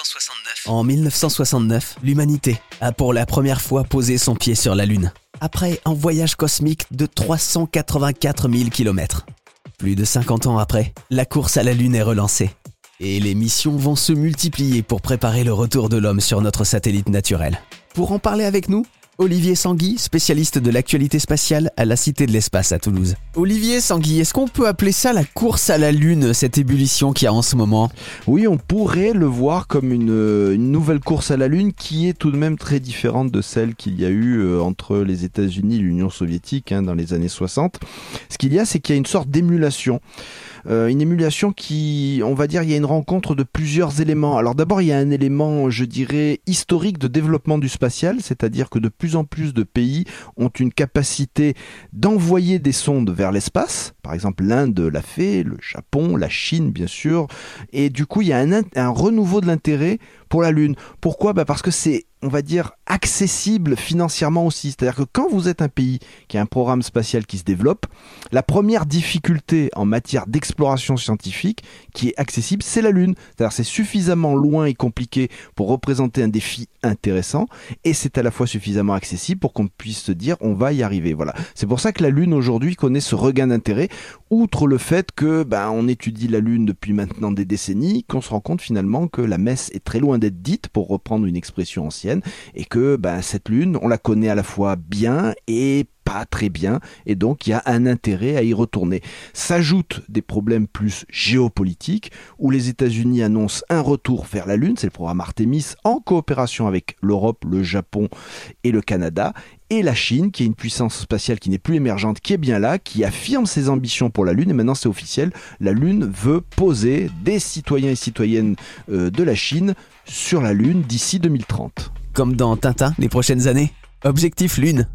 1969. En 1969, l'humanité a pour la première fois posé son pied sur la Lune, après un voyage cosmique de 384 000 km. Plus de 50 ans après, la course à la Lune est relancée. Et les missions vont se multiplier pour préparer le retour de l'homme sur notre satellite naturel. Pour en parler avec nous, Olivier Sanguy, spécialiste de l'actualité spatiale à la Cité de l'Espace à Toulouse. Olivier Sanguy, est-ce qu'on peut appeler ça la course à la Lune, cette ébullition qu'il y a en ce moment? Oui, on pourrait le voir comme une, nouvelle course à la Lune qui est tout de même très différente de celle qu'il y a eu euh, entre les États-Unis et l'Union soviétique hein, dans les années 60. Ce qu'il y a, c'est qu'il y a une sorte d'émulation. Euh, une émulation qui, on va dire, il y a une rencontre de plusieurs éléments. Alors d'abord, il y a un élément, je dirais, historique de développement du spatial, c'est-à-dire que de plus en plus de pays ont une capacité d'envoyer des sondes vers l'espace. Par exemple, l'Inde l'a fait, le Japon, la Chine, bien sûr. Et du coup, il y a un, un renouveau de l'intérêt pour la Lune. Pourquoi? Bah Parce que c'est on va dire, accessible financièrement aussi. C'est-à-dire que quand vous êtes un pays qui a un programme spatial qui se développe, la première difficulté en matière d'exploration scientifique qui est accessible, c'est la Lune. C'est-à-dire c'est suffisamment loin et compliqué pour représenter un défi intéressant et c'est à la fois suffisamment accessible pour qu'on puisse se dire on va y arriver. Voilà. C'est pour ça que la Lune aujourd'hui connaît ce regain d'intérêt, outre le fait que ben, on étudie la Lune depuis maintenant des décennies, qu'on se rend compte finalement que la messe est très loin d'être dite, pour reprendre une expression ancienne et que ben, cette lune, on la connaît à la fois bien et pas très bien et donc il y a un intérêt à y retourner. S'ajoutent des problèmes plus géopolitiques où les États-Unis annoncent un retour vers la Lune, c'est le programme Artemis en coopération avec l'Europe, le Japon et le Canada et la Chine, qui est une puissance spatiale qui n'est plus émergente, qui est bien là, qui affirme ses ambitions pour la Lune, et maintenant c'est officiel, la Lune veut poser des citoyens et citoyennes euh, de la Chine sur la Lune d'ici 2030. Comme dans Tintin les prochaines années Objectif Lune